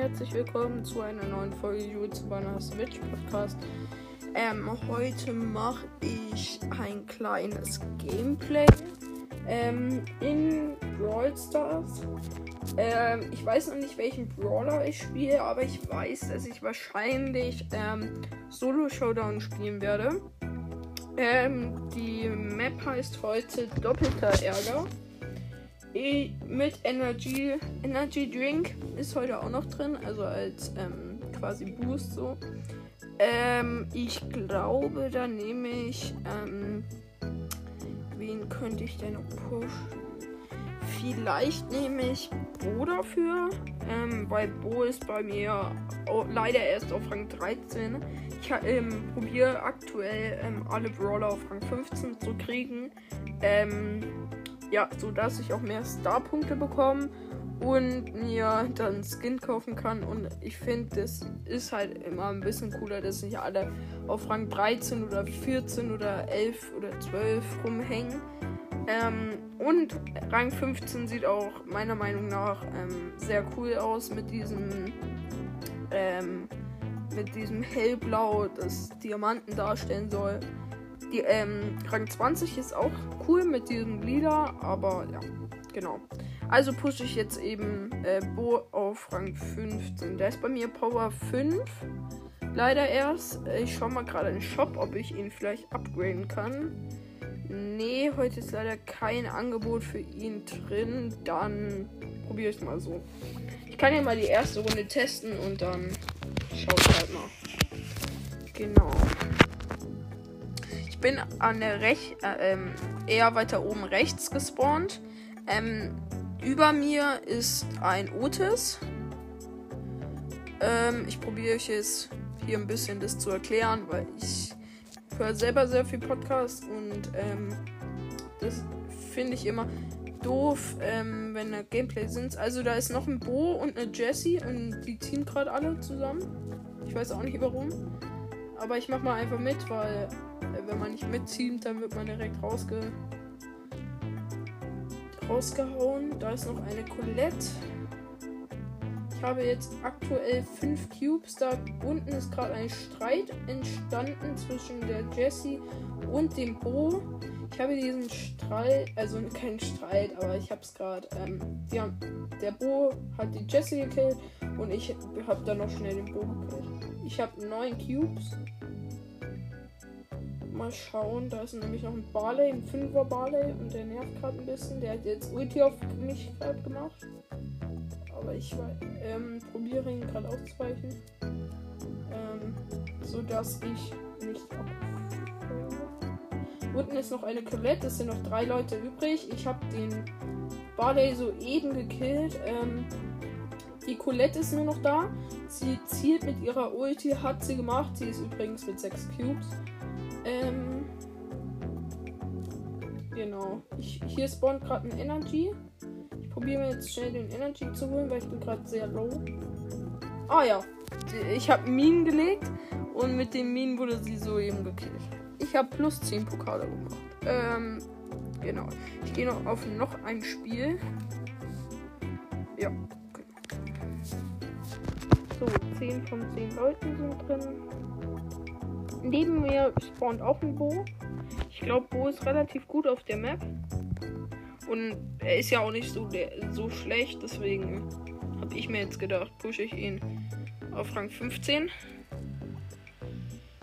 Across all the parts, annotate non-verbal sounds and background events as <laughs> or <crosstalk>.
herzlich willkommen zu einer neuen Folge YouTuber Switch Podcast. Ähm, heute mache ich ein kleines Gameplay ähm, in Brawl Stars. Ähm, ich weiß noch nicht, welchen Brawler ich spiele, aber ich weiß, dass ich wahrscheinlich ähm, Solo Showdown spielen werde. Ähm, die Map heißt heute Doppelter Ärger. Mit Energy, Energy Drink ist heute auch noch drin, also als ähm, quasi Boost so. Ähm, ich glaube, da nehme ich, ähm, wen könnte ich denn noch pushen? Vielleicht nehme ich Bo dafür, ähm, weil Bo ist bei mir leider erst auf Rang 13. Ich ähm, probiere aktuell ähm, alle Brawler auf Rang 15 zu kriegen. Ähm, ja, so dass ich auch mehr Star-Punkte bekomme und mir dann Skin kaufen kann. Und ich finde, das ist halt immer ein bisschen cooler, dass nicht alle auf Rang 13 oder 14 oder 11 oder 12 rumhängen. Ähm, und Rang 15 sieht auch meiner Meinung nach ähm, sehr cool aus mit diesem ähm, mit diesem hellblau, das Diamanten darstellen soll. Die, ähm, Rang 20 ist auch cool mit diesem Lila, aber ja, genau. Also pushe ich jetzt eben äh, Bo auf Rang 15. Der ist bei mir Power 5. Leider erst. Ich schaue mal gerade in den Shop, ob ich ihn vielleicht upgraden kann. Nee, heute ist leider kein Angebot für ihn drin. Dann probiere ich es mal so. Ich kann ja mal die erste Runde testen und dann schaue ich halt mal. Genau bin an der Rech äh, ähm, eher weiter oben rechts gespawnt. Ähm, über mir ist ein Otis. Ähm, ich probiere euch jetzt hier ein bisschen das zu erklären, weil ich höre selber sehr viel Podcast und ähm, das finde ich immer doof, ähm, wenn da Gameplay sind. Also da ist noch ein Bo und eine Jessie und die ziehen gerade alle zusammen. Ich weiß auch nicht warum. Aber ich mach mal einfach mit, weil wenn man nicht mitzieht, dann wird man direkt rausge rausgehauen. Da ist noch eine Colette. Ich habe jetzt aktuell 5 Cubes. Da unten ist gerade ein Streit entstanden zwischen der Jessie und dem Bo. Ich habe diesen Streit, also kein Streit, aber ich habe es gerade. Ähm, der Bo hat die Jessie gekillt und ich habe dann noch schnell den Bo gekillt. Ich habe 9 Cubes mal schauen. Da ist nämlich noch ein Barley, ein 5er Barley und der nervt gerade ein bisschen. Der hat jetzt Ulti auf mich gerade gemacht. Aber ich ähm, probiere ihn gerade auszuweichen. Ähm, so dass ich nicht ab. Unten ist noch eine Colette, es sind noch drei Leute übrig. Ich habe den Barley soeben gekillt. Ähm, die Colette ist nur noch da. Sie zielt mit ihrer Ulti, hat sie gemacht. Sie ist übrigens mit 6 Cubes. Ähm. Genau. Ich, hier spawnt gerade ein Energy. Ich probiere mir jetzt schnell den Energy zu holen, weil ich bin gerade sehr low. Ah ja. Ich habe Minen gelegt und mit den Minen wurde sie soeben gekillt. Ich habe plus 10 Pokale gemacht. Ähm, genau. Ich gehe noch auf noch ein Spiel. Ja. So, 10 von 10 Leuten sind drin. Neben mir spawnt auch ein Bo. Ich glaube, Bo ist relativ gut auf der Map. Und er ist ja auch nicht so, der, so schlecht, deswegen habe ich mir jetzt gedacht, pushe ich ihn auf Rang 15.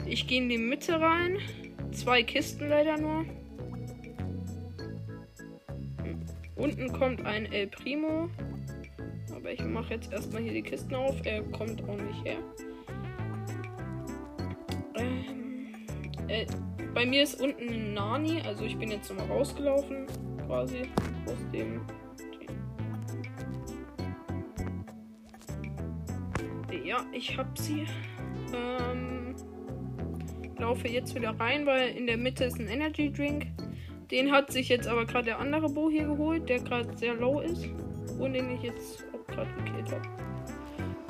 Ich gehe in die Mitte rein. Zwei Kisten leider nur. Unten kommt ein El Primo. Aber ich mache jetzt erstmal hier die Kisten auf. Er kommt auch nicht her. Äh, bei mir ist unten ein Nani, also ich bin jetzt nochmal rausgelaufen, quasi aus dem. Ja, ich hab sie. Ähm, laufe jetzt wieder rein, weil in der Mitte ist ein Energy Drink. Den hat sich jetzt aber gerade der andere Bo hier geholt, der gerade sehr low ist. Und den ich jetzt auch gerade gekillt habe.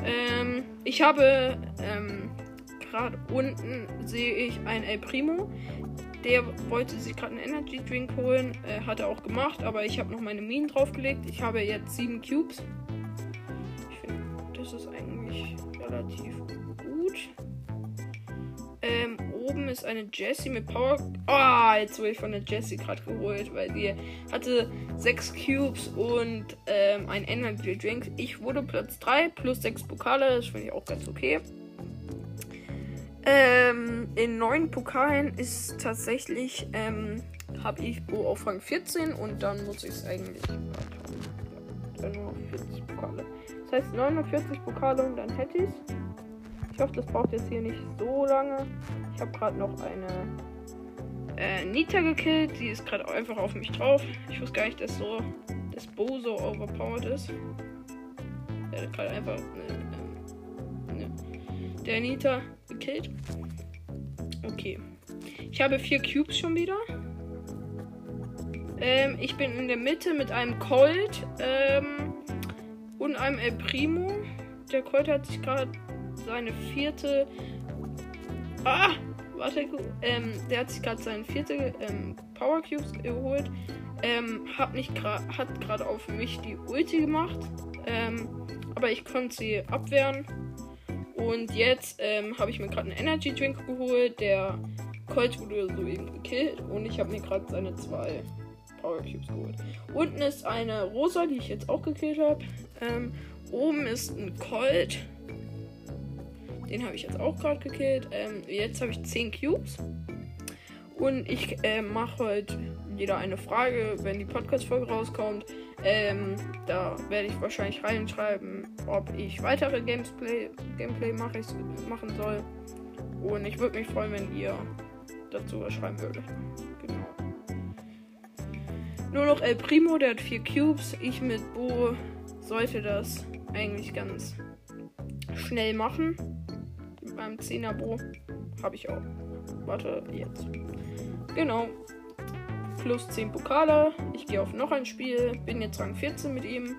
Ähm, ich habe ähm, gerade unten sehe ich ein El Primo. Der wollte sich gerade einen Energy Drink holen. Äh, hat er auch gemacht, aber ich habe noch meine Minen draufgelegt. Ich habe jetzt sieben Cubes. Ich finde, das ist eigentlich relativ gut. Ähm, oben ist eine Jessie mit Power. Ah, oh, jetzt wurde ich von der Jessie gerade geholt, weil die hatte 6 Cubes und ähm, ein Energy Drink. Ich wurde Platz 3 plus 6 Pokale. Das finde ich auch ganz okay. Ähm, in neun Pokalen ist tatsächlich, ähm, habe ich Bo auf Rang 14 und dann muss ich es eigentlich. Nur 40 Pokale. Das heißt 49 Pokale und dann hätte ich. Ich hoffe, das braucht jetzt hier nicht so lange. Ich habe gerade noch eine äh, Nita gekillt. Die ist gerade einfach auf mich drauf. Ich wusste gar nicht, dass so das Bo so overpowered ist. Er hat gerade einfach eine, eine, der Nita gekillt. Okay. Ich habe vier Cubes schon wieder. Ähm, ich bin in der Mitte mit einem Colt ähm, und einem El Primo. Der Colt hat sich gerade seine vierte. Ah! Warte, ähm, der hat sich gerade seine vierte ähm, Power Cubes geholt. Ähm, hat nicht hat gerade auf mich die Ulti gemacht. Ähm, aber ich konnte sie abwehren. Und jetzt ähm, habe ich mir gerade einen Energy Drink geholt. Der Colt wurde soeben gekillt. Und ich habe mir gerade seine zwei Power Cubes geholt. Unten ist eine Rosa, die ich jetzt auch gekillt habe. Ähm, oben ist ein Colt. Den habe ich jetzt auch gerade gekillt. Ähm, jetzt habe ich 10 Cubes. Und ich äh, mache heute wieder eine Frage, wenn die Podcast-Folge rauskommt. Ähm, da werde ich wahrscheinlich reinschreiben, ob ich weitere Gameplay, Gameplay mach ich, machen soll. Und ich würde mich freuen, wenn ihr dazu was schreiben würdet. Genau. Nur noch El Primo, der hat vier Cubes. Ich mit Bo sollte das eigentlich ganz schnell machen. Mit meinem 10er Bo habe ich auch. Warte, jetzt. Genau plus 10 Pokale. Ich gehe auf noch ein Spiel. Bin jetzt Rang 14 mit ihm.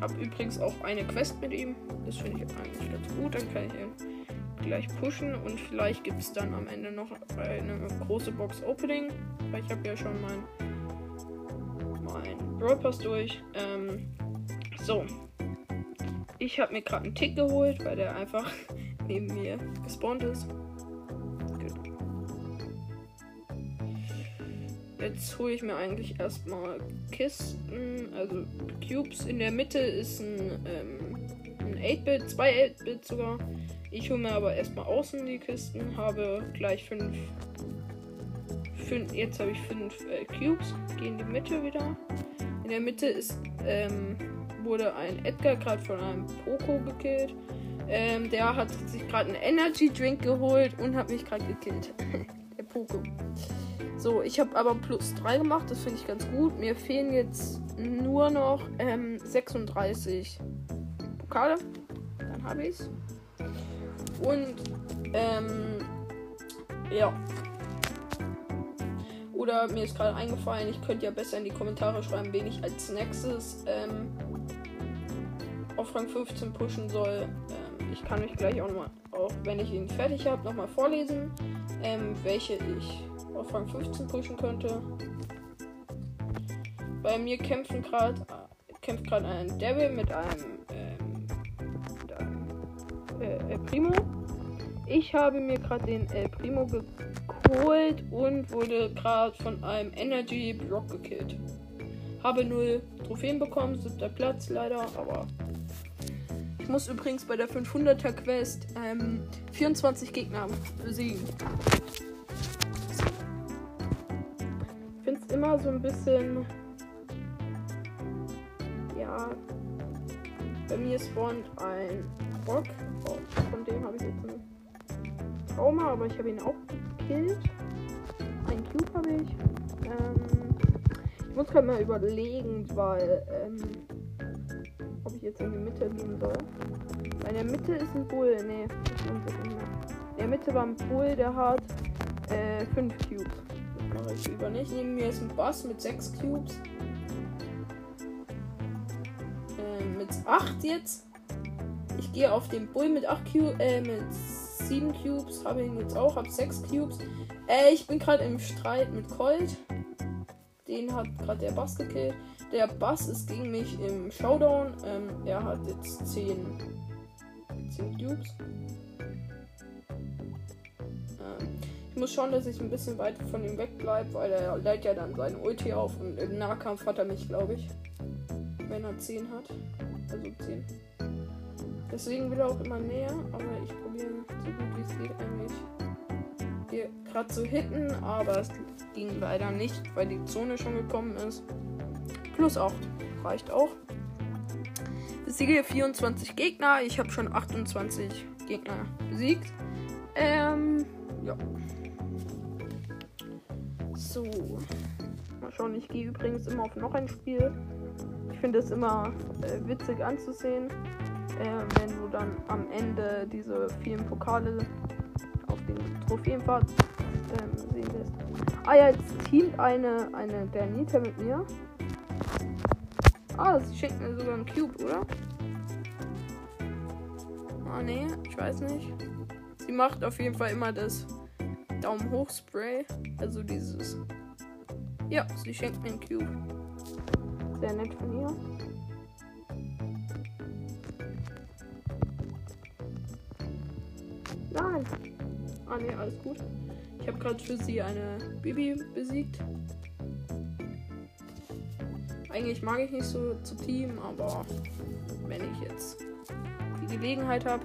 Hab übrigens auch eine Quest mit ihm. Das finde ich eigentlich ganz gut. Dann kann ich ihn gleich pushen. Und vielleicht gibt es dann am Ende noch eine große Box Opening. Weil ich habe ja schon mein, mein Brawl Pass durch. Ähm, so. Ich habe mir gerade einen Tick geholt, weil der einfach <laughs> neben mir gespawnt ist. Jetzt hole ich mir eigentlich erstmal Kisten, also Cubes. In der Mitte ist ein, ähm, ein 8-Bit, zwei 8-Bit sogar. Ich hole mir aber erstmal außen die Kisten, habe gleich fünf. fünf jetzt habe ich fünf äh, Cubes, gehe in die Mitte wieder. In der Mitte ist, ähm, wurde ein Edgar gerade von einem Poco gekillt. Ähm, der hat sich gerade einen Energy Drink geholt und hat mich gerade gekillt. <laughs> der Poco. So, ich habe aber plus 3 gemacht, das finde ich ganz gut. Mir fehlen jetzt nur noch ähm, 36 Pokale. Dann habe ich es. Und, ähm, ja. Oder mir ist gerade eingefallen, ich könnte ja besser in die Kommentare schreiben, wen ich als nächstes ähm, auf Rang 15 pushen soll. Ähm, ich kann euch gleich auch nochmal, auch wenn ich ihn fertig habe, nochmal vorlesen, ähm, welche ich auf Rang 15 pushen könnte. Bei mir kämpfen gerade kämpft gerade ein Devil mit einem, ähm, mit einem äh, El Primo. Ich habe mir gerade den El Primo geholt und wurde gerade von einem Energy Block gekillt. Habe null Trophäen bekommen, siebter Platz leider, aber ich muss übrigens bei der 500er Quest ähm, 24 Gegner besiegen. Immer so ein bisschen. Ja. Bei mir spawnt ein Rock. Oh, von dem habe ich jetzt ein Trauma, aber ich habe ihn auch gekillt. Ein Cube habe ich. Ähm, ich muss gerade mal überlegen, weil. Ähm, ob ich jetzt in die Mitte gehen soll. Weil in der Mitte ist ein Bull. Nee. In der Mitte war ein Bull, der hat 5 äh, Cubes mache ich lieber nicht. Neben mir ist ein Boss mit 6 Cubes. Ähm, mit 8 jetzt. Ich gehe auf den Bull mit 8 Cubes, äh, mit 7 Cubes. Habe ihn jetzt auch, habe 6 Cubes. Äh, ich bin gerade im Streit mit Colt. Den hat gerade der Bass gekillt. Der Bass ist gegen mich im Showdown. Ähm, er hat jetzt 10 10 Cubes. Muss schauen, dass ich ein bisschen weit von ihm wegbleibe, weil er lädt ja dann seine Ulti auf und im Nahkampf hat er mich, glaube ich. Wenn er 10 hat. Also 10. Deswegen will er auch immer näher, aber ich probiere so gut wie es geht eigentlich hier gerade zu hitten, aber es ging leider nicht, weil die Zone schon gekommen ist. Plus 8 reicht auch. Besiege 24 Gegner. Ich habe schon 28 Gegner besiegt. Ähm, ja. So. Mal schauen, ich gehe übrigens immer auf noch ein Spiel. Ich finde es immer äh, witzig anzusehen, äh, wenn du dann am Ende diese vielen Pokale auf den Trophäenpfad ähm, sehen lässt. Ah ja, jetzt teamt eine, eine der Nita mit mir. Ah, sie schenkt mir sogar einen Cube, oder? Ah, nee, ich weiß nicht. Sie macht auf jeden Fall immer das Daumen hoch Spray. Also dieses. Ja, sie schenkt mir einen Cube. Sehr nett von ihr. Nein. Ah ne, alles gut. Ich habe gerade für sie eine Bibi besiegt. Eigentlich mag ich nicht so zu Team, aber wenn ich jetzt die Gelegenheit habe.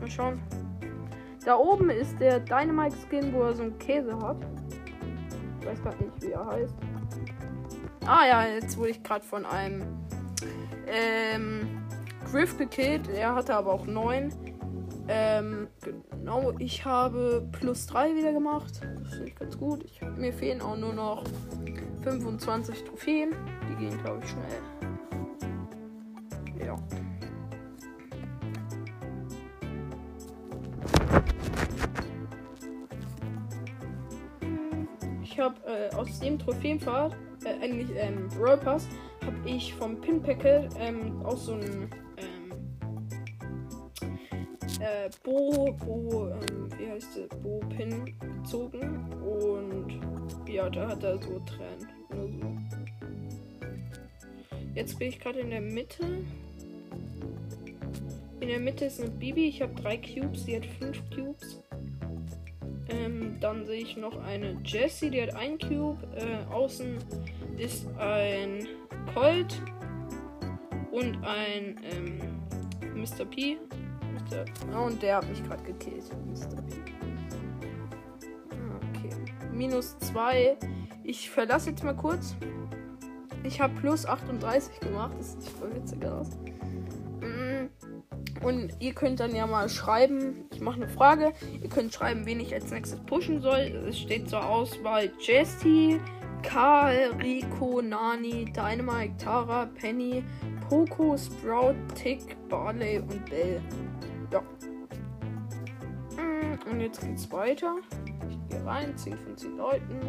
Mal schauen. Da oben ist der Dynamite Skin, wo er so einen Käse hat. Ich weiß gerade nicht, wie er heißt. Ah ja, jetzt wurde ich gerade von einem ähm, Griff gekillt. Er hatte aber auch 9. Ähm, genau, ich habe plus 3 wieder gemacht. Das finde ich ganz gut. Ich, mir fehlen auch nur noch 25 Trophäen. Die gehen, glaube ich, schnell. Ja. Habe äh, aus dem Trophäenpfad, äh, eigentlich ähm, Royal Pass, habe ich vom Pin Packet ähm, auch so ein äh, Bo, Bo, ähm, wie heißt es, Bo Pin gezogen und ja, da hat er so Tränen. Nur so. Jetzt bin ich gerade in der Mitte. In der Mitte ist eine Bibi. Ich habe drei Cubes. Sie hat fünf Cubes. Ähm, dann sehe ich noch eine Jessie. Die hat ein Cube. Äh, außen ist ein Colt und ein ähm, Mr. P. Mr. Oh, und der hat mich gerade gekillt. Mr. P. Okay. Minus 2. Ich verlasse jetzt mal kurz. Ich habe plus 38 gemacht. Das sieht voll witzig aus. Und ihr könnt dann ja mal schreiben. Ich mache eine Frage. Ihr könnt schreiben, wen ich als nächstes pushen soll. Es steht zur Auswahl Jessie, Karl, Rico, Nani, Dynamite, Tara, Penny, Poco, Sprout, Tick, Barley und Bell. Ja. Mm, und jetzt geht's weiter. Ich gehe rein, 10 von 10 Leuten.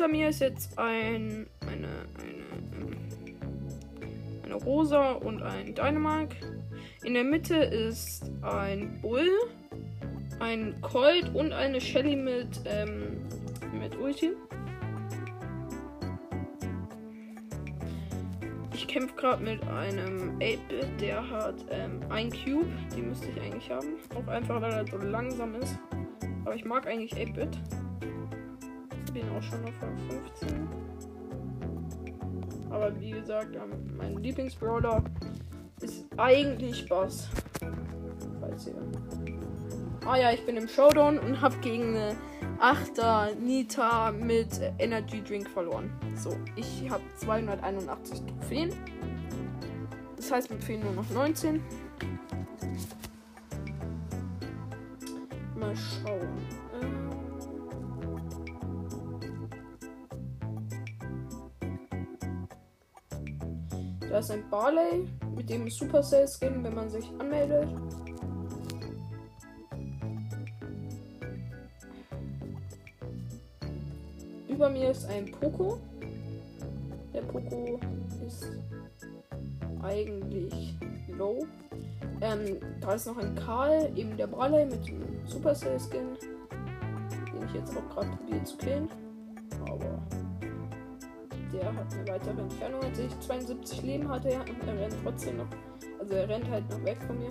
Unter mir ist jetzt ein eine eine ähm, eine Rosa und ein Dynamite. In der Mitte ist ein Bull, ein Colt und eine Shelly mit, ähm, mit Ulti. Ich kämpfe gerade mit einem 8-Bit, der hat ähm, ein Cube. Die müsste ich eigentlich haben. Auch einfach, weil er so langsam ist. Aber ich mag eigentlich 8-Bit. Bin auch schon auf Rang 15. Aber wie gesagt, ähm, mein Lieblingsbrawler ist eigentlich Bass. Falls ihr. Ah ja, ich bin im Showdown und habe gegen eine 8er Nita mit Energy Drink verloren. So, ich habe 281 Trophäen. Das heißt, mir fehlen nur noch 19. Mal schauen. Ist ein Barley mit dem Supercell Skin, wenn man sich anmeldet. Über mir ist ein Poco. Der Poco ist eigentlich low. Ähm, da ist noch ein Karl, eben der Brawler mit dem Supercell-Skin, den ich jetzt auch gerade probiere zu killen. Aber der hat eine weitere Entfernung als ich. 72 Leben hat er und er rennt trotzdem noch. Also er rennt halt noch weg von mir.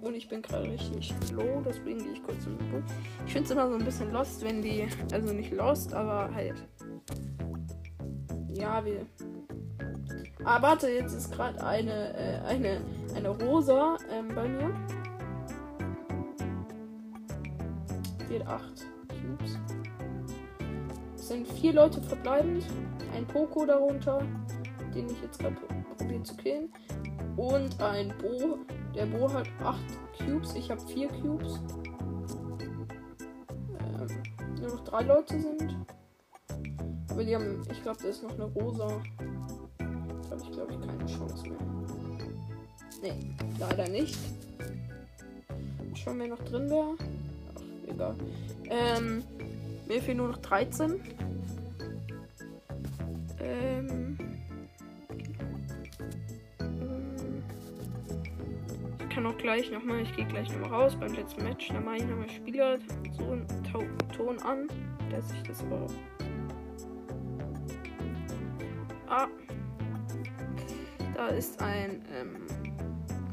Und ich bin gerade richtig low, deswegen gehe ich kurz in den Boot. Ich finde es immer so ein bisschen lost, wenn die. Also nicht lost, aber halt. Ja, wir. Ah, warte, jetzt ist gerade eine, äh, eine, eine Rosa ähm, bei mir. Wird 8 Cubes. Sind vier Leute verbleibend. Ein Poco darunter, den ich jetzt gerade probiere zu killen. Und ein Bo. Der Bo hat 8 Cubes. Ich habe 4 Cubes. Ähm, nur noch drei Leute sind. Aber die haben. Ich glaube, da ist noch eine Rosa. Da habe ich, glaube ich, keine Chance mehr. Nee, leider nicht. Schauen, wer noch drin wäre. Ach, egal. Ähm, mir fehlen nur noch 13. Ähm. Ich kann auch gleich nochmal, ich gehe gleich nochmal raus beim letzten Match. Da mache ich nochmal Spieler so einen Ton an, dass ich das aber. Ah. Da ist ein, ähm,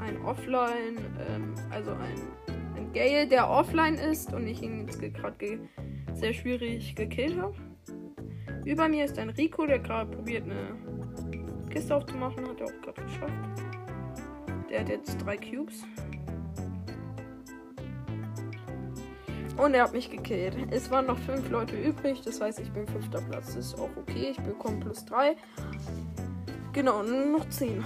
ein Offline, ähm, also ein, ein Gale, der offline ist und ich ihn jetzt gerade ge sehr schwierig gekillt habe. Über mir ist ein Rico, der gerade probiert eine Kiste aufzumachen, hat er auch gerade geschafft. Der hat jetzt drei Cubes. Und er hat mich gekillt. Es waren noch fünf Leute übrig, das heißt, ich bin fünfter Platz. Das ist auch okay. Ich bekomme plus drei. Genau, nur noch 10.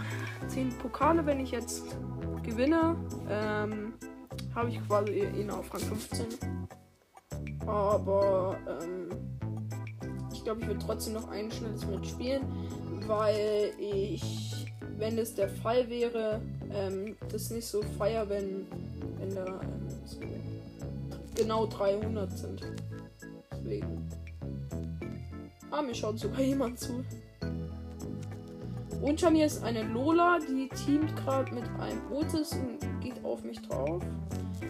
10 Pokale, wenn ich jetzt gewinne, ähm, habe ich quasi ihn auf Rang 15. Aber ähm, ich glaube, ich würde trotzdem noch ein schnelles mitspielen, weil ich, wenn es der Fall wäre, ähm, das nicht so feier, wenn, wenn da ähm, so genau 300 sind. Deswegen. Ah, mir schaut sogar jemand zu. Unter mir ist eine Lola, die teamt gerade mit einem Otis und geht auf mich drauf.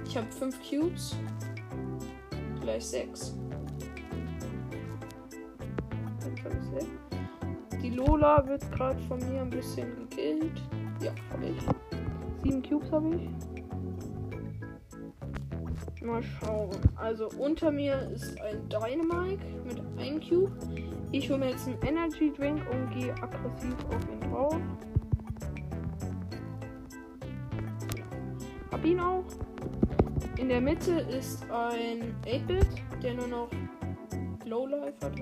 Ich habe 5 Cubes. Gleich 6. Die Lola wird gerade von mir ein bisschen gekillt. Ja, habe ich. 7 Cubes habe ich. Mal schauen. Also unter mir ist ein Dynamite mit 1 Cube. Ich hole mir jetzt einen Energy Drink und gehe aggressiv auf ihn drauf. Hab ihn auch. In der Mitte ist ein 8-Bit, der nur noch Low Life hat.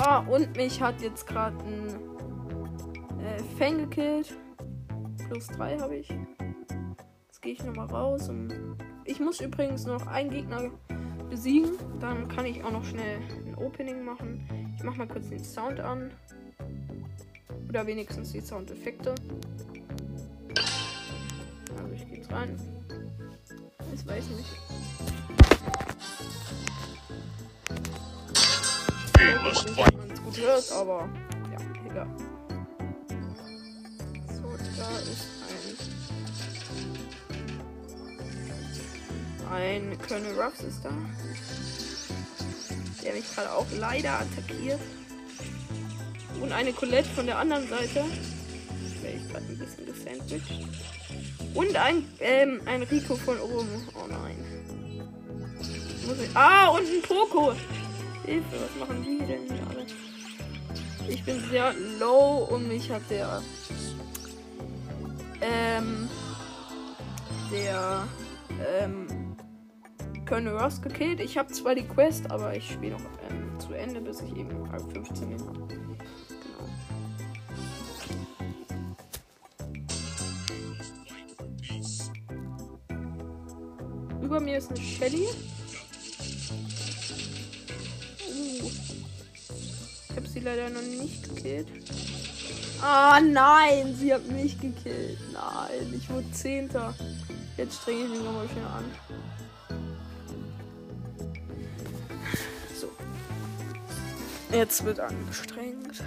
Ah, und mich hat jetzt gerade ein äh, Fang gekillt. Plus 3 habe ich. Jetzt gehe ich nochmal raus. Ich muss übrigens noch einen Gegner besiegen. Dann kann ich auch noch schnell Opening machen. Ich mache mal kurz den Sound an. Oder wenigstens die Soundeffekte. Also ich gehe jetzt rein. Ich weiß nicht. Ich nicht, man es gut hört, aber ja, egal. So, da ist ein. Ein Colonel Ruffs ist da der mich gerade auch leider attackiert. Und eine Colette von der anderen Seite. Ich gerade ein bisschen gesandwiched. Und ein, ähm, ein Rico von oben. Oh nein. Ich, ah, und ein Poco. Hilfe, was machen die denn hier alle? Ich bin sehr low und mich hat der, ähm, der, ähm, Colonel Ross gekillt. Ich habe zwar die Quest, aber ich spiele noch ähm, zu Ende, bis ich eben Rang 15 bin. Über mir ist eine Shelly. Uh. Ich habe sie leider noch nicht gekillt. Ah nein, sie hat mich gekillt. Nein, ich wurde Zehnter. Jetzt strenge ich mich nochmal schnell an. Jetzt wird angestrengt.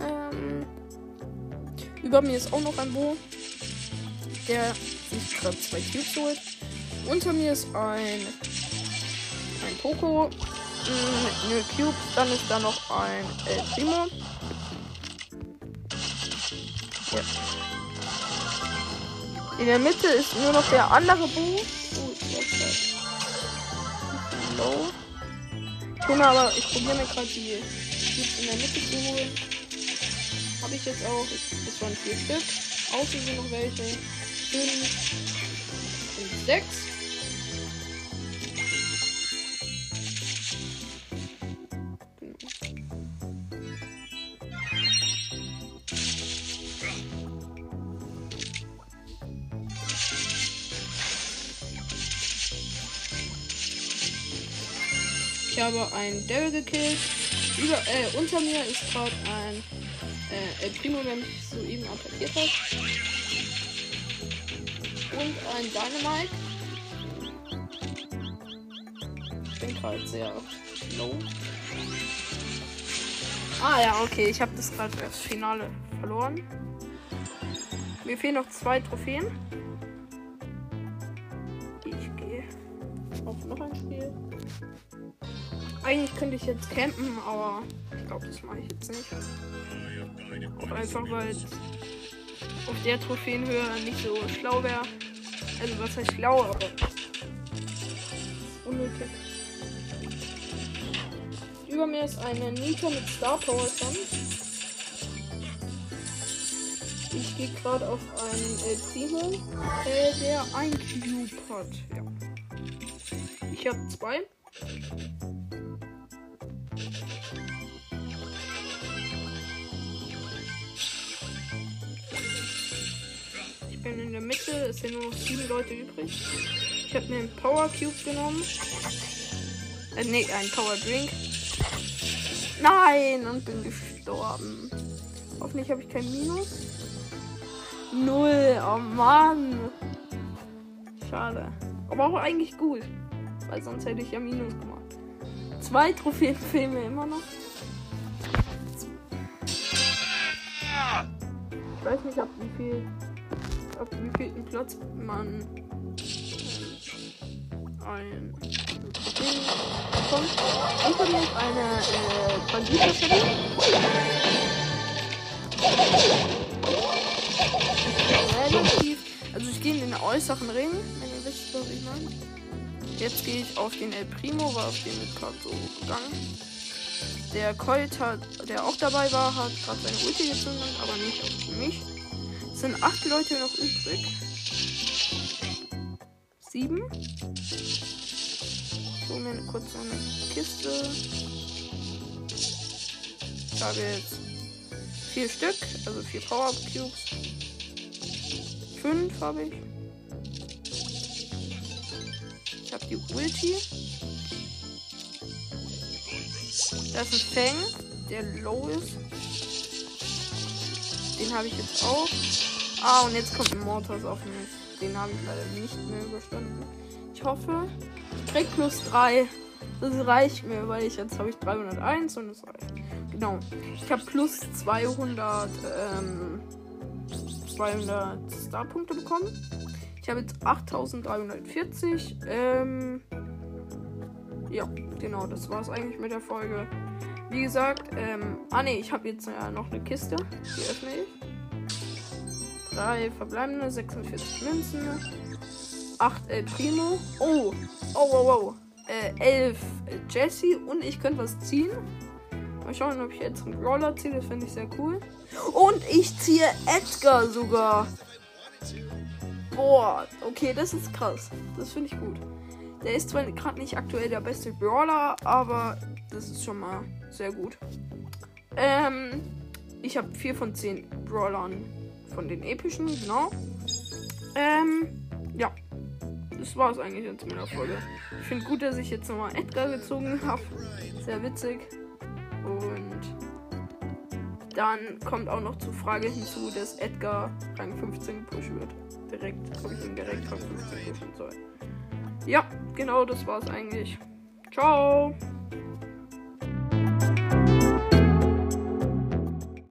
Ähm, Über mir ist auch noch ein Bo, der gerade zwei Cubes holt. Unter mir ist ein, ein Poco mm, mit null Cubes. Dann ist da noch ein El Primo. Ja. In der Mitte ist nur noch der andere Bo. Oh, ich Low. Mal, aber ich probiere mir gerade die Cubes in der Mitte zu holen. Habe ich jetzt auch. Das waren vier Stück. Außen sind noch welche. Fünf und sechs. Ich habe einen Daryl gekillt. Über, äh, unter mir ist gerade ein äh, El Primo, der mich soeben attackiert hat. Und ein Dynamite. Ich bin gerade sehr low. Ah ja, okay, ich habe das gerade das Finale verloren. Mir fehlen noch zwei Trophäen. Ich gehe auf noch ein Spiel. Eigentlich könnte ich jetzt campen, aber ich glaube, das mache ich jetzt nicht. Auch einfach, weil es auf der Trophäenhöhe nicht so schlau wäre. Also, was heißt schlau, aber unnötig. Über mir ist eine Nita mit Star Power. Ich gehe gerade auf einen El Primo, äh, der ein Cube hat. Ja. Ich habe zwei. Mitte. Es sind nur noch sieben Leute übrig. Ich habe mir einen Power Cube genommen. Äh, nee, einen Power Drink. Nein, und bin gestorben. Hoffentlich habe ich kein Minus. Null. Oh Mann. Schade. Aber auch eigentlich gut. Weil sonst hätte ich ja Minus gemacht. Zwei Trophäen fehlen mir immer noch. Ich weiß nicht, ob wie viel auf wie viel Platz man ein bekommt. Mir ist eine äh, Banditenstelle. Relativ. Also ich gehe in den äußeren Ring, wenn ihr wisst, was ich meine. Jetzt gehe ich auf den El Primo, war auf den mit gerade so gegangen. Der Colt hat, der auch dabei war, hat gerade seine Ulti gezündet, aber nicht auf mich sind acht Leute noch übrig. Sieben. So, mir eine kurze eine Kiste. Ich habe jetzt vier Stück, also vier Power Cubes. Fünf habe ich. Ich habe die Ulti. Das ist Fang, der low ist. Den habe ich jetzt auch. Ah, und jetzt kommt ein Mortis auf mich. Den habe ich leider nicht mehr überstanden. Ich hoffe, ich krieg plus 3. Das reicht mir, weil ich jetzt habe ich 301 und es reicht. Genau. Ich habe plus 200, ähm, 200 Star-Punkte bekommen. Ich habe jetzt 8340. Ähm, ja, genau, das war es eigentlich mit der Folge. Wie gesagt, ähm, ah ne, ich habe jetzt ja noch eine Kiste. Die öffne ich. 3 verbleibende, 46 Münzen, 8 El Primo. Oh, oh, wow, wow. Äh, 11 Jesse und ich könnte was ziehen. Mal schauen, ob ich jetzt einen Brawler ziehe. Das finde ich sehr cool. Und ich ziehe Edgar sogar. Boah, okay, das ist krass. Das finde ich gut. Der ist zwar gerade nicht aktuell der beste Brawler, aber das ist schon mal sehr gut. Ähm, ich habe 4 von 10 Brawlern von den epischen, genau. Ähm, ja. Das war es eigentlich jetzt mit der Folge. Ich finde gut, dass ich jetzt nochmal Edgar gezogen habe. Sehr witzig. Und dann kommt auch noch zur Frage hinzu, dass Edgar Rang 15 gepusht wird. Direkt, habe ich ihn direkt Rang 15 pushen soll. Ja, genau, das war es eigentlich. Ciao!